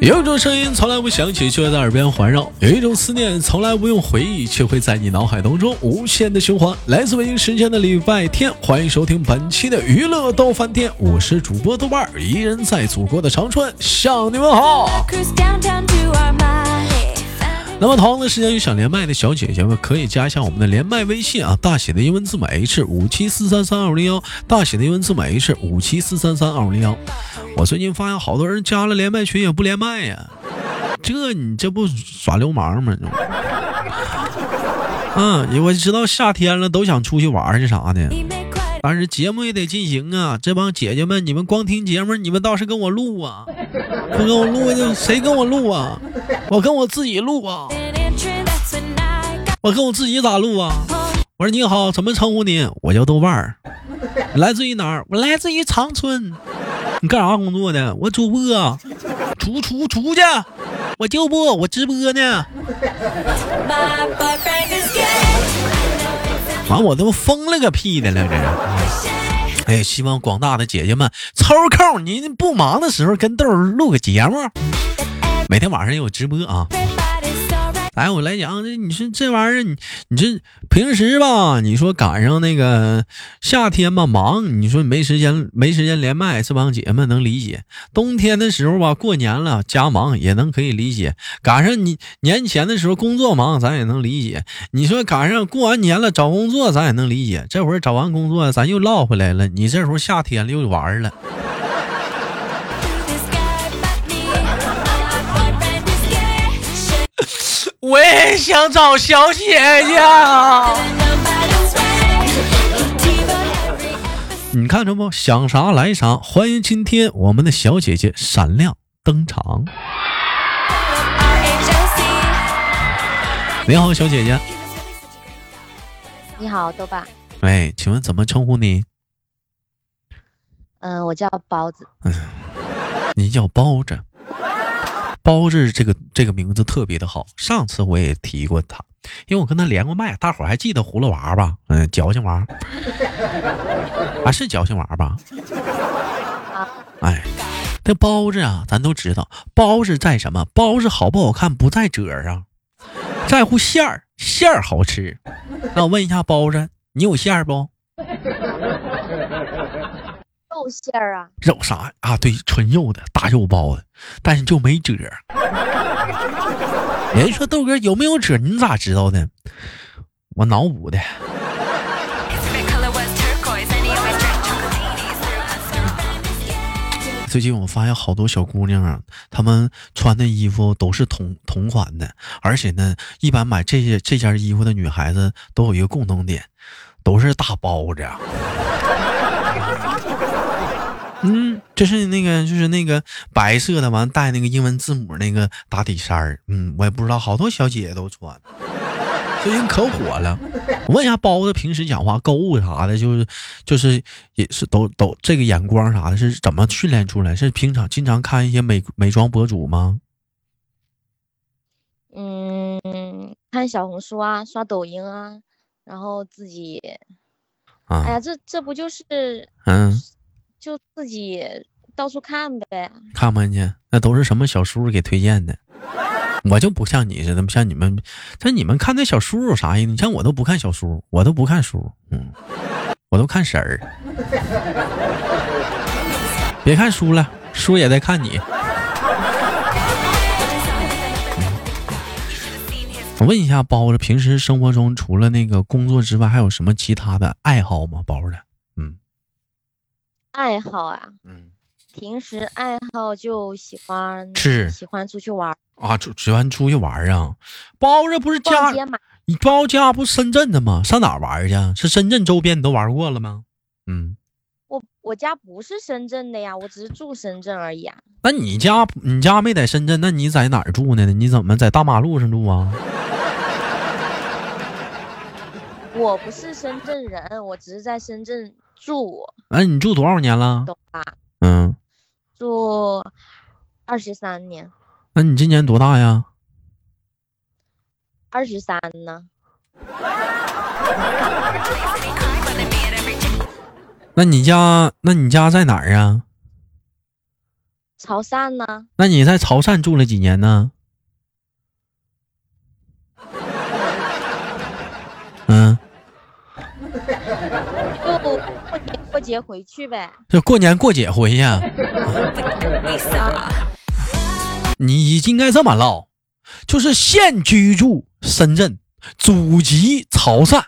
有一种声音从来不响起，却会在耳边环绕；有一种思念从来不用回忆，却会在你脑海当中无限的循环。来自北京时间的礼拜天，欢迎收听本期的娱乐逗饭店，我是主播豆瓣儿，一人在祖国的长春向你们好。那么同样的时间有想连麦的小姐姐们，可以加一下我们的连麦微信啊，大写的英文字母 H 五七四三三二五零幺，大写的英文字母 H 五七四三三二五零幺。我最近发现好多人加了连麦群也不连麦呀，这你这不耍流氓吗？嗯，我知道夏天了都想出去玩去啥的，但是节目也得进行啊。这帮姐姐们，你们光听节目，你们倒是跟我录啊，不跟我录，谁跟我录啊？我跟我自己录啊，我跟我自己咋录啊？我说你好，怎么称呼你？我叫豆瓣儿，来自于哪儿？我来自于长春。你干啥工作的？我主播，出出出去！我就不，我直播呢。完，我都疯了个屁的了，这是。哎，希望广大的姐姐们抽空，您不忙的时候跟豆儿录个节目。每天晚上有直播啊！哎，我来讲，这你说这玩意儿，你你这平时吧，你说赶上那个夏天吧忙，你说没时间没时间连麦，这帮姐们能理解。冬天的时候吧，过年了家忙也能可以理解。赶上你年前的时候工作忙，咱也能理解。你说赶上过完年了找工作，咱也能理解。这会儿找完工作，咱又唠回来了。你这时候夏天了又玩了。想找小姐姐。你看着不？想啥来啥。欢迎今天我们的小姐姐闪亮登场。你好，小姐姐。你好，豆爸。喂，请问怎么称呼你？嗯，我叫包子。嗯，你叫包子。包子这个这个名字特别的好，上次我也提过他，因为我跟他连过麦，大伙儿还记得葫芦娃吧？嗯，矫情娃，啊是矫情娃吧？哎，这包子啊，咱都知道，包子在什么？包子好不好看不在褶上，在乎馅儿，馅儿好吃。那我问一下包子，你有馅儿不？肉馅儿啊，肉啥啊？对，纯肉的大肉包子，但是就没褶。人说豆哥有没有褶？你咋知道的？我脑补的。最近我发现好多小姑娘啊，她们穿的衣服都是同同款的，而且呢，一般买这些这件衣服的女孩子都有一个共同点，都是大包子。嗯，就是那个，就是那个白色的，完带那个英文字母那个打底衫儿。嗯，我也不知道，好多小姐姐都穿，最近可火了。我问一下包子，平时讲话、购物啥的，就是就是也是都都这个眼光啥的，是怎么训练出来？是平常经常看一些美美妆博主吗？嗯，看小红书啊，刷抖音啊，然后自己，哎呀，这这不就是嗯。就自己到处看呗，看不看去？那都是什么小叔给推荐的？我就不像你似的，像你们，像你们看那小叔有啥意思？你像我都不看小叔，我都不看书，嗯，我都看婶儿。别看书了，书也在看你。我问一下包子，平时生活中除了那个工作之外，还有什么其他的爱好吗？包子？嗯爱好啊，嗯，平时爱好就喜欢吃，喜欢出去玩啊，出喜欢出去玩啊。包子不是家，你包家不深圳的吗？上哪玩去？是深圳周边你都玩过了吗？嗯，我我家不是深圳的呀，我只是住深圳而已啊。那你家你家没在深圳，那你在哪儿住呢？你怎么在大马路上住啊？我不是深圳人，我只是在深圳。住，哎，你住多少年了？懂吧？嗯，住二十三年。那你今年多大呀？二十三呢。那你家，那你家在哪儿啊？潮汕呢？那你在潮汕住了几年呢？嗯，就过年过节回去呗。就过年过节回去。你应该这么唠，就是现居住深圳，祖籍潮汕。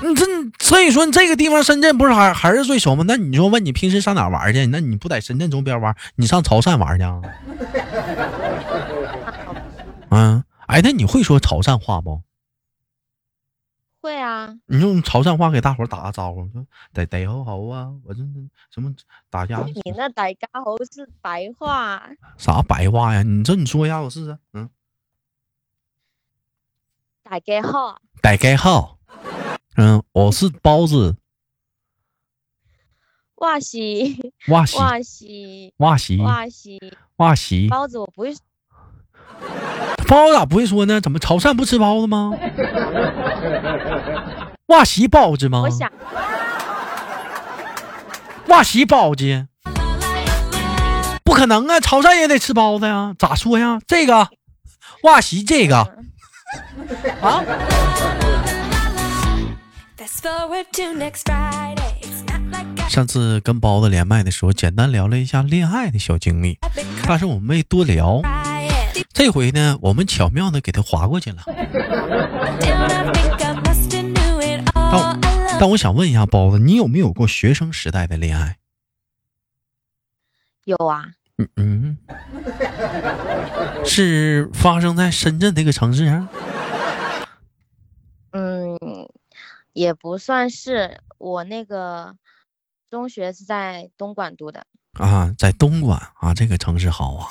你这所以说这个地方深圳不是还还是最熟吗？那你说问你平时上哪玩去？那你不在深圳周边玩，你上潮汕玩去啊？嗯。哎，那你会说潮汕话不？会啊。你用潮汕话给大伙打个招呼，说“大大好好啊”，我这什么打架？你那“大家好”是白话。啥白话呀？你这你说一下，我试试。嗯。大家好。大家好。嗯，我是包子。哇西。哇西。哇西。哇西。哇西。哇西。包子我不会。包子咋不会说呢？怎么潮汕不吃包子吗？瓦西包子吗？我想，瓦西包子，不可能啊！潮汕也得吃包子呀，咋说呀？这个瓦西这个啊？上次跟包子连麦的时候，简单聊了一下恋爱的小经历，但是我们没多聊。这回呢，我们巧妙的给他划过去了。但但我想问一下包子，你有没有过学生时代的恋爱？有啊。嗯嗯。是发生在深圳这个城市啊？嗯，也不算是。我那个中学是在东莞读的。啊，在东莞啊，这个城市好啊。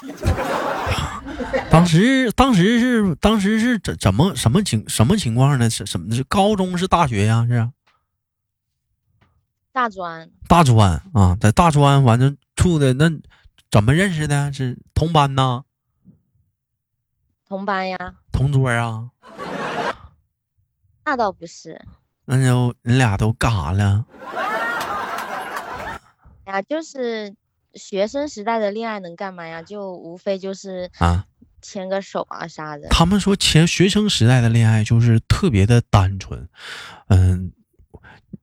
当时，当时是，当时是怎怎么什么情什么情况呢？是什么？是高中是大学呀？是大专。大专啊，在大专完了处的那怎么认识的？是同班呐？同班呀。同桌啊？那倒不是。那就你俩都干啥了？呀，就是。学生时代的恋爱能干嘛呀？就无非就是啊，牵个手啊啥的。他们说，前学生时代的恋爱就是特别的单纯，嗯，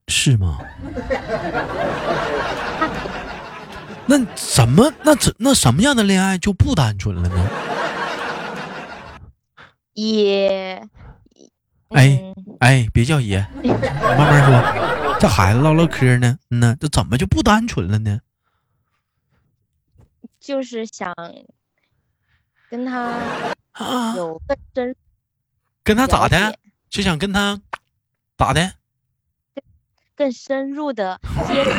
是吗？那什么那怎那什么样的恋爱就不单纯了呢？也，哎哎，别叫爷，慢慢说，这孩子唠唠嗑呢，嗯呢，这怎么就不单纯了呢？就是想跟他有更深，跟他咋的？就想跟他咋的？更深入的接触。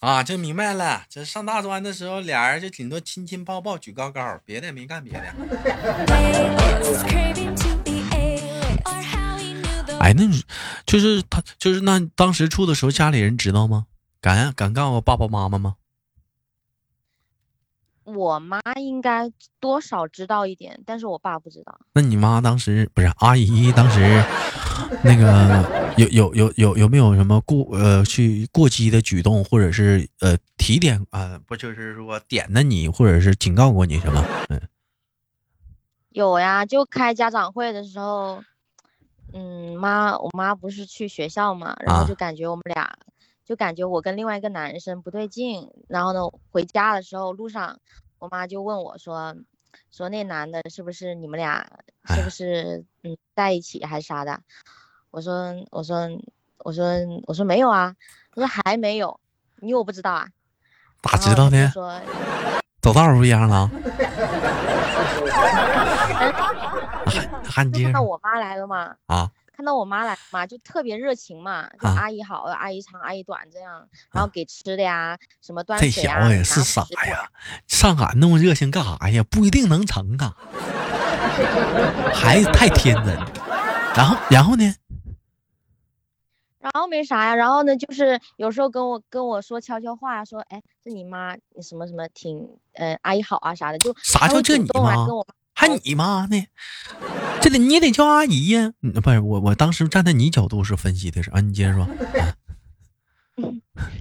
啊，就明白了。这上大专的时候，俩人就顶多亲亲抱抱举高高，别的没干别的。哎，那就是他，就是那当时处的时候，家里人知道吗？敢敢告诉爸爸妈妈吗？我妈应该多少知道一点，但是我爸不知道。那你妈当时不是阿姨？当时那个有有有有有没有什么过呃去过激的举动，或者是呃提点啊？不就是说点的你，或者是警告过你什么？嗯，有呀，就开家长会的时候，嗯，妈，我妈不是去学校嘛，然后就感觉我们俩。就感觉我跟另外一个男生不对劲，然后呢，回家的时候路上，我妈就问我说：“说那男的是不是你们俩是不是嗯在一起还是啥的？”我说：“我说我说我说没有啊。”他说：“还没有，你我不知道啊。”咋知道呢？说走道不一样了。看到我妈来了吗？啊。看到我妈来嘛，就特别热情嘛，就阿姨好，阿姨长，阿姨短这样，然后给吃的呀，什么端水啊。这小子也是傻呀，上俺那么热情干啥呀？不一定能成啊。孩子太天真。然后，然后呢？然后没啥呀，然后呢，就是有时候跟我跟我说悄悄话，说，哎，这你妈，你什么什么挺，呃，阿姨好啊啥的，就啥叫这你妈？还你妈呢？这得你得叫阿姨呀！不是我，我当时站在你角度是分析的是啊，你接着说。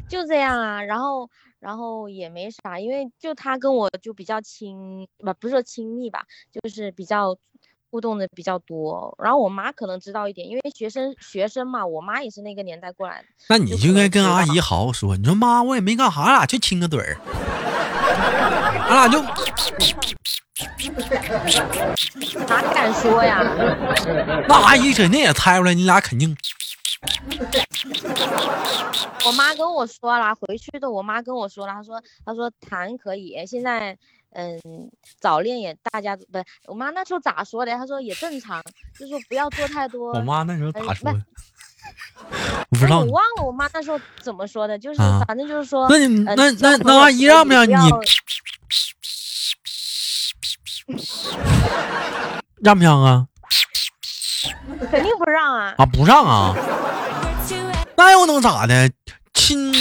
就这样啊，然后然后也没啥，因为就他跟我就比较亲，不不是说亲密吧，就是比较互动的比较多。然后我妈可能知道一点，因为学生学生嘛，我妈也是那个年代过来的。那你就应该跟阿姨好好说，你说妈，我也没干啥，就亲个嘴儿，俺俩就。哪敢说呀？那阿姨肯定也猜出来，你俩肯定。我妈跟我说了，回去的我妈跟我说了，她说她说谈可以，现在嗯早恋也大家不是我妈那时候咋说的？她说也正常，就说不要做太多。我妈那时候咋说？我 不知道。我忘了我妈那时候怎么说的，就是反正就是说。那你那那那阿姨让不让你？让不让啊？肯定不让啊！啊，不让啊？那又能咋的？亲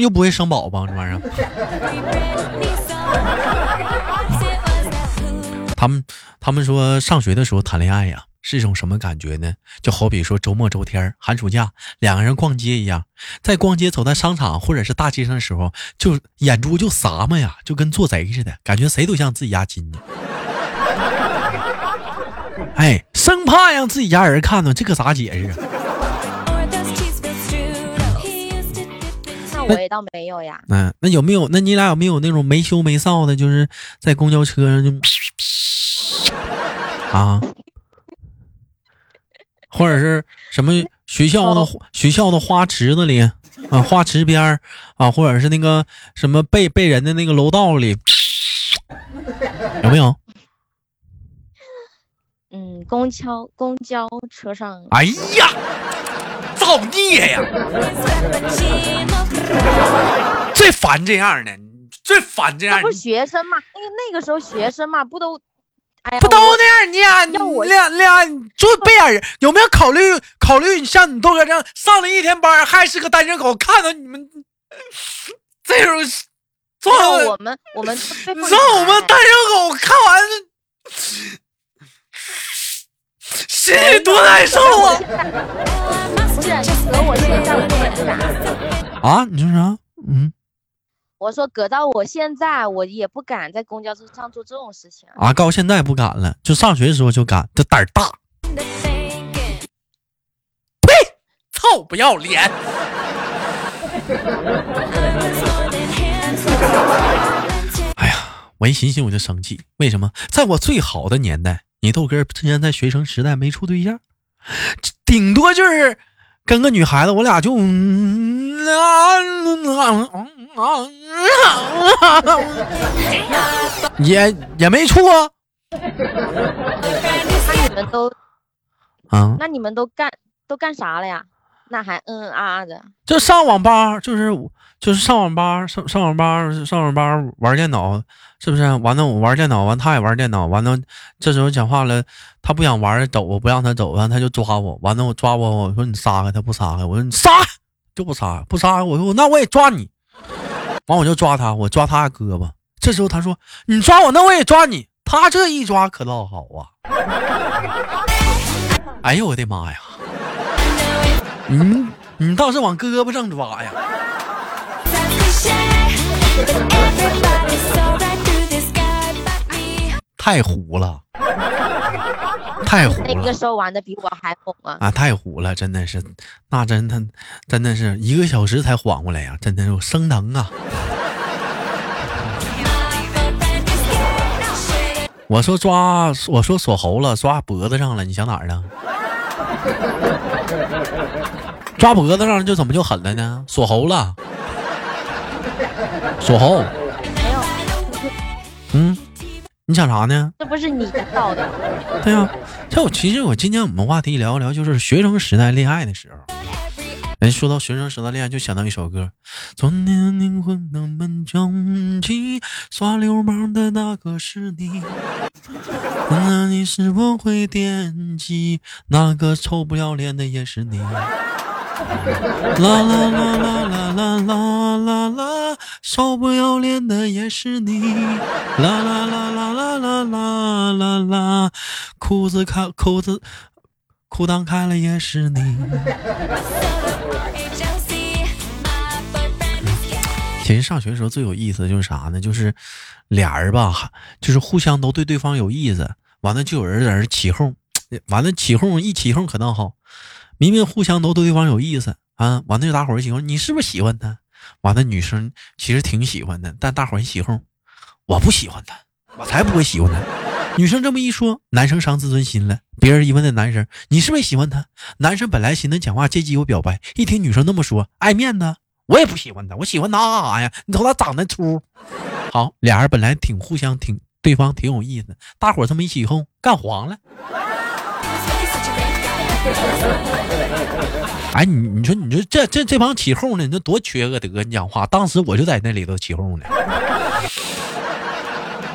又不会生宝宝，这玩意儿。他们他们说上学的时候谈恋爱呀，是一种什么感觉呢？就好比说周末周天、寒暑假，两个人逛街一样，在逛街走在商场或者是大街上的时候，就眼珠就撒嘛呀，就跟做贼似的，感觉谁都像自己家亲戚。哎，生怕让自己家人看到，这可咋解释啊？那我也倒没有呀。嗯，那有没有？那你俩有没有那种没羞没臊的，就是在公交车上就 啊，或者是什么学校的学校的花池子里啊，花池边啊，或者是那个什么被被人的那个楼道里，有没有？嗯，公交公交车上。哎呀，造孽呀！最烦这样的，最烦这样的。不是学生嘛？那个那个时候学生嘛，不都，哎，不都那样？你俩你俩俩就背眼人，有没有考虑考虑？你像你豆哥这样上了一天班，还是个单身狗，看到你们这种，做我们我们让我们单身狗看完。心里多难受啊！啊！你说啥？嗯，我说搁到我现在，我也不敢在公交车上做这种事情啊！到现在不敢了，就上学的时候就敢，这胆儿大。呸！操！不要脸！哎呀，我一寻思我就生气，为什么？在我最好的年代。你豆哥之前在学生时代没处对象，顶多就是跟个女孩子，我俩就也也没处啊。那你们都啊？那你们都干都干啥了呀？那还嗯嗯啊啊的？就上网吧，就是就是上网吧，上上网吧，上网吧玩电脑。是不是完了？我玩电脑，完他也玩电脑，完了这时候讲话了，他不想玩，走，我不让他走，完他就抓我，完了我抓我，我说你撒开，他不撒开，我说你撒就不撒，不撒，我说那我也抓你，完我就抓他，我抓他胳膊，这时候他说你抓我，那我也抓你，他这一抓可倒好啊，哎呦我的妈呀，你你倒是往胳膊上抓呀。太虎了，太虎了！那个时候玩的比我还猛啊！啊，太虎了，真的是，那真的真的是一个小时才缓过来呀，真的是生疼啊！我说抓，我说锁喉了，抓脖子上了，你想哪儿呢？抓脖子上就怎么就狠了呢？锁喉了，锁喉。没有。嗯。你想啥呢？这不是你造的。对呀，这我其实我今天我们话题聊一聊，就是学生时代恋爱的时候。哎，说到学生时代恋爱，就想到一首歌：昨天灵魂那么瘴气，耍流氓的那个是你。那你是否会惦记？那个臭不要脸的也是你。啦啦啦啦啦啦啦啦啦，臭不要脸的也是你。啦啦啦啦啦啦啦啦啦，裤子开裤子裤裆开了也是你。其实上学的时候最有意思的就是啥呢？就是俩人吧，就是互相都对对方有意思，完了就有人在那起哄，完了起哄一起哄可倒好，明明互相都对对方有意思啊，完了就大伙儿一起哄，你是不是喜欢他？完了女生其实挺喜欢的，但大伙儿一起哄，我不喜欢他，我才不会喜欢他。女生这么一说，男生伤自尊心了。别人一问那男生，你是不是喜欢他？男生本来寻思讲话借机有表白，一听女生那么说，爱面子。我也不喜欢他，我喜欢他啥呀？你瞅他长得粗。好，俩人本来挺互相挺对方挺有意思，大伙这么一起哄，干黄了。哎，你你说你说这这这帮起哄的，那多缺个德！你讲话，当时我就在那里头起哄呢。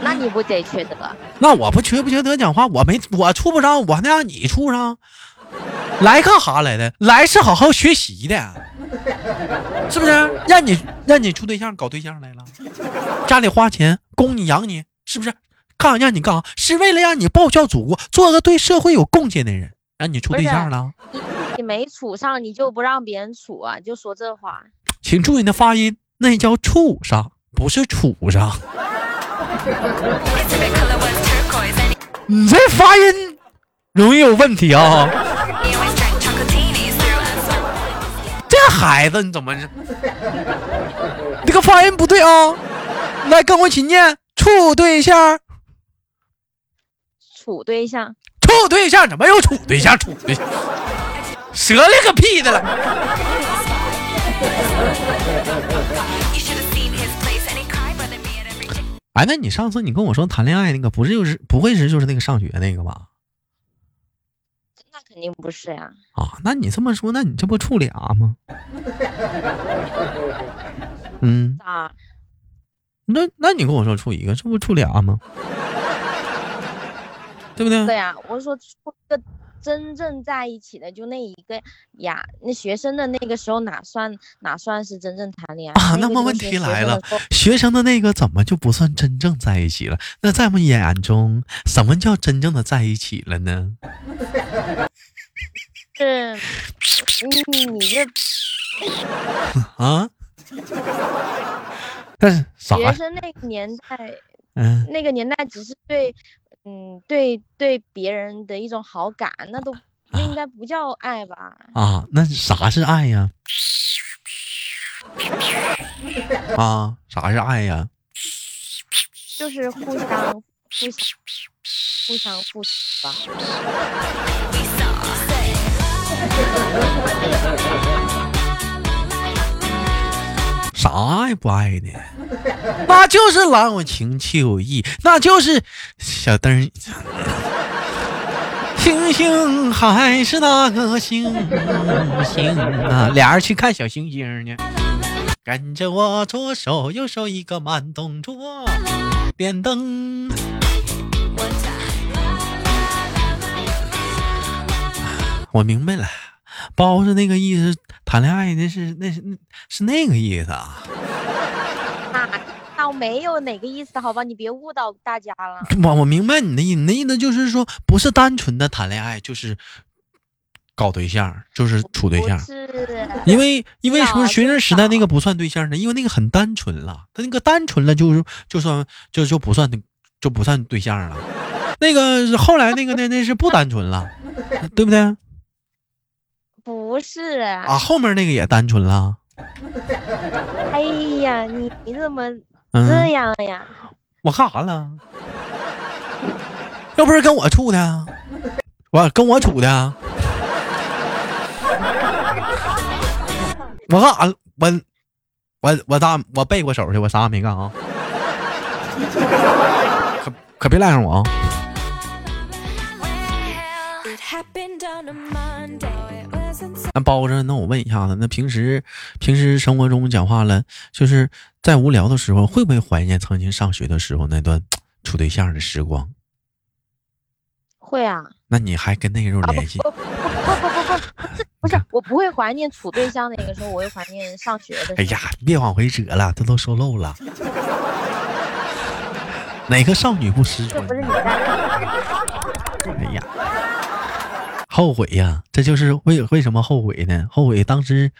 那你不得缺德？那我不缺不缺德？讲话我没我处不上，我还能让你处上？来干啥来的？来是好好学习的。是不是让你让你处对象搞对象来了？家里花钱供你养你，是不是？干让你干啥？是为了让你报效祖国，做个对社会有贡献的人。让你处对象了？你你没处上，你就不让别人处啊？就说这话？请注意你的发音，那叫处上，不是处上。你这发音容易有问题啊！这孩子，你怎么这个发音不对啊？来，跟我一起念：处对象，处对象，处对象，怎么又处对象？处对象，折了个屁的了！哎，那你上次你跟我说谈恋爱那个，不是就是不会是就是那个上学那个吧？那肯定不是呀！啊，那你这么说，那你这不处俩吗？嗯，啊，那那你跟我说处一个，这不处俩吗？对不对？对呀，我说处个真正在一起的就那一个呀。那学生的那个时候哪算哪算是真正谈恋爱啊？那么问题来了，学生的那个怎么就不算真正在一起了？那在我们眼中，什么叫真正的在一起了呢？是，你你这 啊？但是学生那个年代，嗯，那个年代只是对，嗯，对对别人的一种好感，那都 那应该不叫爱吧？啊，那啥是爱呀？啊，啥是爱呀？就是互相互相互相付出吧。啥爱不爱的？那就是郎有情妻有意，那就是小灯。星星还是那个星星啊，俩人去看小星星呢。跟着我左手右手一个慢动作，点灯。我明白了，包子那个意思，谈恋爱那是那是是那个意思啊。那我没有哪个意思，好吧，你别误导大家了。我我明白你的意思，你的意思就是说，不是单纯的谈恋爱，就是搞对象，就是处对象。是。因为因为什么学生时代那个不算对象呢？因为那个很单纯了，他那个单纯了就是就算就就不算就不算对象了。那个后来那个那那是不单纯了，对不对？不是啊，后面那个也单纯了。哎呀，你你怎么这样呀？我干啥了？又不是跟我处的，我跟我处的。我干啥？我我我咋我背过手去？我啥也没干啊！可可别赖上我啊！那包子，那我问一下子，那平时平时生活中讲话了，就是在无聊的时候，会不会怀念曾经上学的时候那段处对象的时光？会啊。那你还跟那个时候联系？不 不不不不不，不是，我不会怀念处对象那个时候，我会怀念上学的。哎呀，别往回扯了，这都说漏了。哪个少女不失传？不是你哎呀。后悔呀，这就是为为什么后悔呢？后悔当时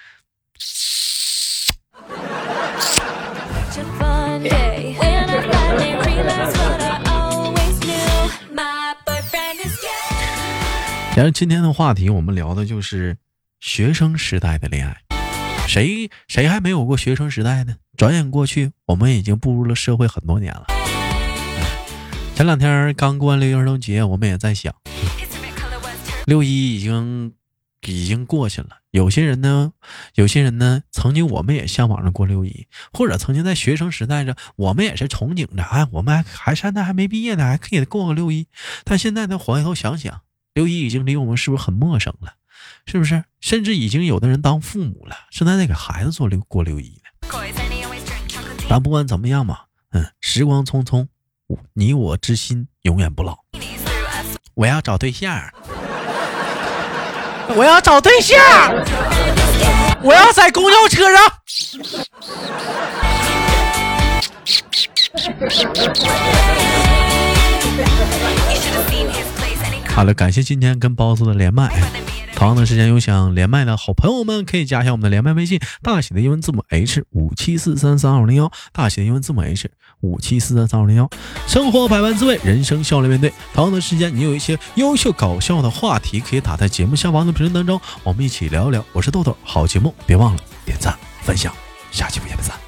然后今天的话题，我们聊的就是学生时代的恋爱。谁谁还没有过学生时代呢？转眼过去，我们已经步入了社会很多年了。前两天刚过完六一儿童节，我们也在想，六一已经已经过去了。有些人呢，有些人呢，曾经我们也向往着过六一，或者曾经在学生时代着，我们也是憧憬着，哎，我们还还现在还没毕业呢，还可以过个六一。但现在呢，回头想想。六一已经离我们是不是很陌生了？是不是？甚至已经有的人当父母了，正在给孩子做六过六一呢。但不管怎么样嘛，嗯，时光匆匆，你我之心永远不老。我要找对象，我要找对象，我要在公交车上。好了，感谢今天跟包子的连麦。同样的时间有想连麦的好朋友们，可以加一下我们的连麦微信，大写的英文字母 H 五七四三三二零幺，大写的英文字母 H 五七四三三二零幺。生活百般滋味，人生笑脸面对。同样的时间，你有一些优秀搞笑的话题，可以打在节目下方的评论当中，我们一起聊一聊。我是豆豆，好节目别忘了点赞分享，下期不见不散。